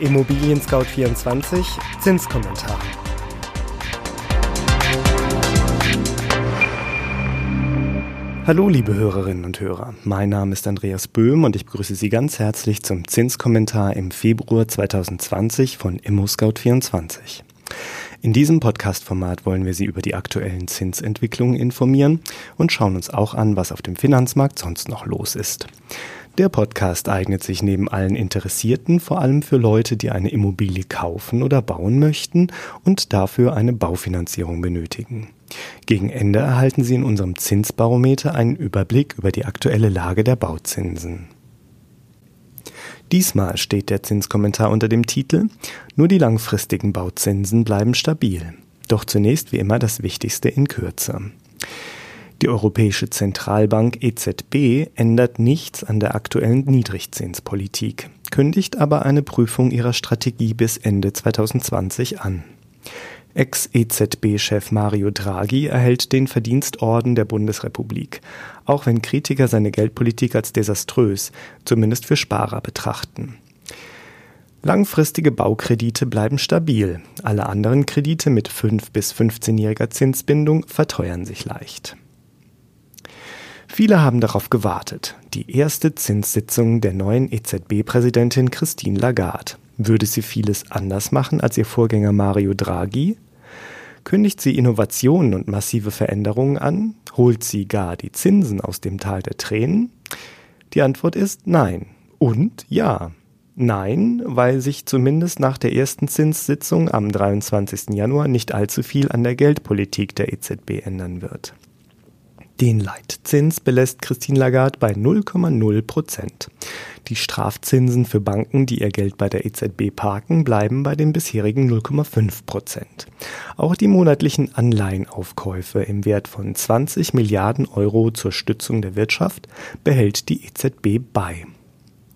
Immobilien Scout 24 Zinskommentar. Hallo liebe Hörerinnen und Hörer, mein Name ist Andreas Böhm und ich begrüße Sie ganz herzlich zum Zinskommentar im Februar 2020 von ImmoScout 24. In diesem Podcast-Format wollen wir Sie über die aktuellen Zinsentwicklungen informieren und schauen uns auch an, was auf dem Finanzmarkt sonst noch los ist. Der Podcast eignet sich neben allen Interessierten vor allem für Leute, die eine Immobilie kaufen oder bauen möchten und dafür eine Baufinanzierung benötigen. Gegen Ende erhalten Sie in unserem Zinsbarometer einen Überblick über die aktuelle Lage der Bauzinsen. Diesmal steht der Zinskommentar unter dem Titel Nur die langfristigen Bauzinsen bleiben stabil. Doch zunächst wie immer das Wichtigste in Kürze. Die Europäische Zentralbank EZB ändert nichts an der aktuellen Niedrigzinspolitik, kündigt aber eine Prüfung ihrer Strategie bis Ende 2020 an. Ex-EZB-Chef Mario Draghi erhält den Verdienstorden der Bundesrepublik, auch wenn Kritiker seine Geldpolitik als desaströs, zumindest für Sparer, betrachten. Langfristige Baukredite bleiben stabil. Alle anderen Kredite mit 5 bis 15-jähriger Zinsbindung verteuern sich leicht. Viele haben darauf gewartet. Die erste Zinssitzung der neuen EZB-Präsidentin Christine Lagarde. Würde sie vieles anders machen als ihr Vorgänger Mario Draghi? Kündigt sie Innovationen und massive Veränderungen an? Holt sie gar die Zinsen aus dem Tal der Tränen? Die Antwort ist nein und ja. Nein, weil sich zumindest nach der ersten Zinssitzung am 23. Januar nicht allzu viel an der Geldpolitik der EZB ändern wird. Den Leitzins belässt Christine Lagarde bei 0,0 Prozent. Die Strafzinsen für Banken, die ihr Geld bei der EZB parken, bleiben bei den bisherigen 0,5 Prozent. Auch die monatlichen Anleihenaufkäufe im Wert von 20 Milliarden Euro zur Stützung der Wirtschaft behält die EZB bei.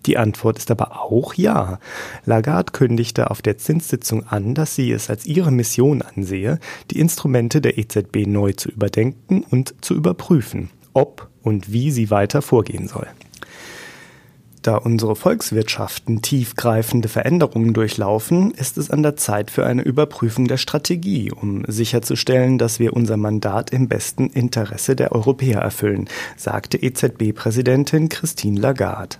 Die Antwort ist aber auch ja. Lagarde kündigte auf der Zinssitzung an, dass sie es als ihre Mission ansehe, die Instrumente der EZB neu zu überdenken und zu überprüfen, ob und wie sie weiter vorgehen soll. Da unsere Volkswirtschaften tiefgreifende Veränderungen durchlaufen, ist es an der Zeit für eine Überprüfung der Strategie, um sicherzustellen, dass wir unser Mandat im besten Interesse der Europäer erfüllen, sagte EZB-Präsidentin Christine Lagarde.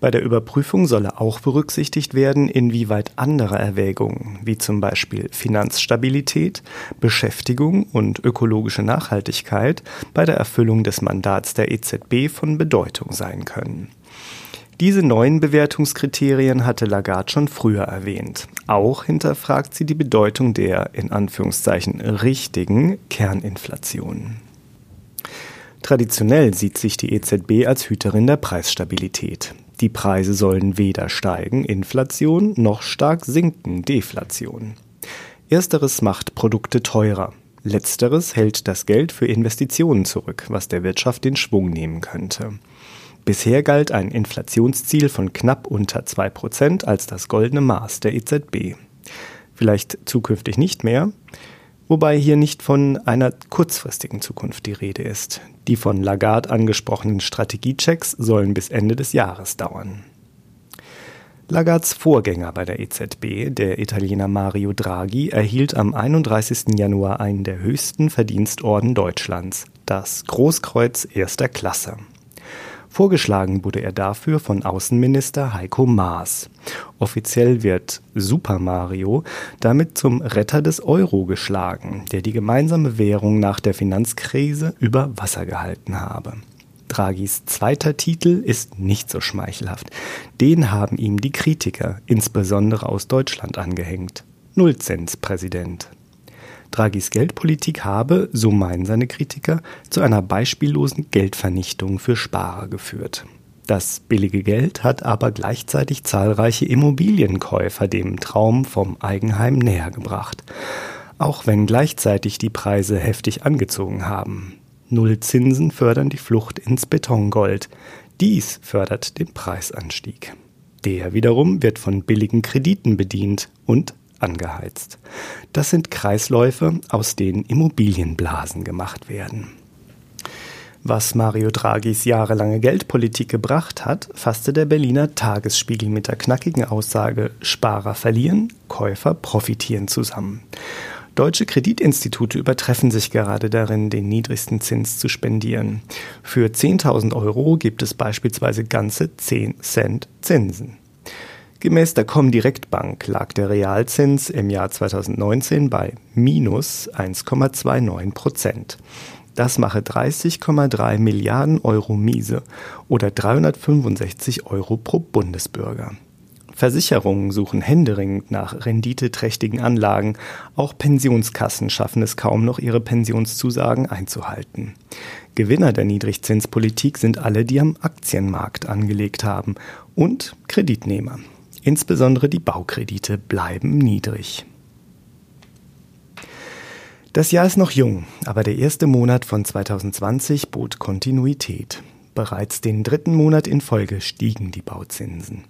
Bei der Überprüfung solle auch berücksichtigt werden, inwieweit andere Erwägungen, wie zum Beispiel Finanzstabilität, Beschäftigung und ökologische Nachhaltigkeit, bei der Erfüllung des Mandats der EZB von Bedeutung sein können. Diese neuen Bewertungskriterien hatte Lagarde schon früher erwähnt. Auch hinterfragt sie die Bedeutung der in Anführungszeichen richtigen Kerninflation. Traditionell sieht sich die EZB als Hüterin der Preisstabilität. Die Preise sollen weder steigen, Inflation, noch stark sinken, Deflation. Ersteres macht Produkte teurer. Letzteres hält das Geld für Investitionen zurück, was der Wirtschaft den Schwung nehmen könnte. Bisher galt ein Inflationsziel von knapp unter 2% als das goldene Maß der EZB. Vielleicht zukünftig nicht mehr, wobei hier nicht von einer kurzfristigen Zukunft die Rede ist. Die von Lagarde angesprochenen Strategiechecks sollen bis Ende des Jahres dauern. Lagards Vorgänger bei der EZB, der Italiener Mario Draghi, erhielt am 31. Januar einen der höchsten Verdienstorden Deutschlands, das Großkreuz erster Klasse. Vorgeschlagen wurde er dafür von Außenminister Heiko Maas. Offiziell wird Super Mario damit zum Retter des Euro geschlagen, der die gemeinsame Währung nach der Finanzkrise über Wasser gehalten habe. Draghis zweiter Titel ist nicht so schmeichelhaft. Den haben ihm die Kritiker, insbesondere aus Deutschland, angehängt. Nullzenspräsident. Draghis Geldpolitik habe, so meinen seine Kritiker, zu einer beispiellosen Geldvernichtung für Sparer geführt. Das billige Geld hat aber gleichzeitig zahlreiche Immobilienkäufer dem Traum vom Eigenheim näher gebracht, auch wenn gleichzeitig die Preise heftig angezogen haben. Null Zinsen fördern die Flucht ins Betongold. Dies fördert den Preisanstieg. Der wiederum wird von billigen Krediten bedient und angeheizt. Das sind Kreisläufe, aus denen Immobilienblasen gemacht werden. Was Mario Draghis jahrelange Geldpolitik gebracht hat, fasste der Berliner Tagesspiegel mit der knackigen Aussage Sparer verlieren, Käufer profitieren zusammen. Deutsche Kreditinstitute übertreffen sich gerade darin, den niedrigsten Zins zu spendieren. Für 10.000 Euro gibt es beispielsweise ganze 10 Cent Zinsen. Gemäß der Comdirect Bank lag der Realzins im Jahr 2019 bei minus 1,29 Prozent. Das mache 30,3 Milliarden Euro Miese oder 365 Euro pro Bundesbürger. Versicherungen suchen händeringend nach renditeträchtigen Anlagen. Auch Pensionskassen schaffen es kaum noch, ihre Pensionszusagen einzuhalten. Gewinner der Niedrigzinspolitik sind alle, die am Aktienmarkt angelegt haben und Kreditnehmer. Insbesondere die Baukredite bleiben niedrig. Das Jahr ist noch jung, aber der erste Monat von 2020 bot Kontinuität. Bereits den dritten Monat in Folge stiegen die Bauzinsen.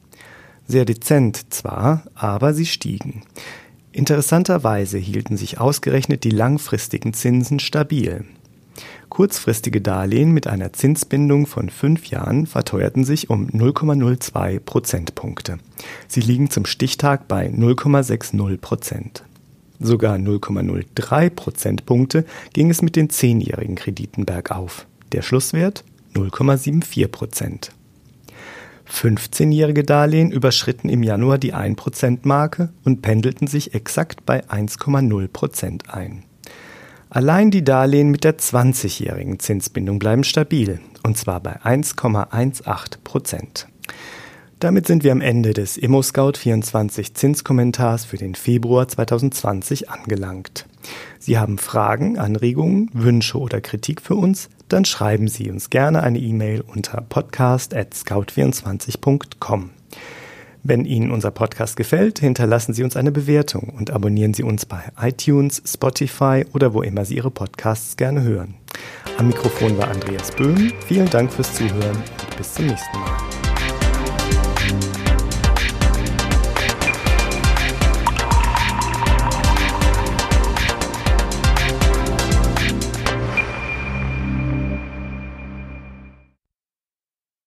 Sehr dezent zwar, aber sie stiegen. Interessanterweise hielten sich ausgerechnet die langfristigen Zinsen stabil. Kurzfristige Darlehen mit einer Zinsbindung von fünf Jahren verteuerten sich um 0,02 Prozentpunkte. Sie liegen zum Stichtag bei 0,60 Prozent. Sogar 0,03 Prozentpunkte ging es mit den zehnjährigen Krediten bergauf. Der Schlusswert 0,74 Prozent. 15-jährige Darlehen überschritten im Januar die 1%-Marke und pendelten sich exakt bei 1,0% ein. Allein die Darlehen mit der 20-jährigen Zinsbindung bleiben stabil, und zwar bei 1,18%. Damit sind wir am Ende des ImmoScout24 Zinskommentars für den Februar 2020 angelangt. Sie haben Fragen, Anregungen, Wünsche oder Kritik für uns? Dann schreiben Sie uns gerne eine E-Mail unter podcast@scout24.com. Wenn Ihnen unser Podcast gefällt, hinterlassen Sie uns eine Bewertung und abonnieren Sie uns bei iTunes, Spotify oder wo immer Sie Ihre Podcasts gerne hören. Am Mikrofon war Andreas Böhm. Vielen Dank fürs Zuhören und bis zum nächsten Mal.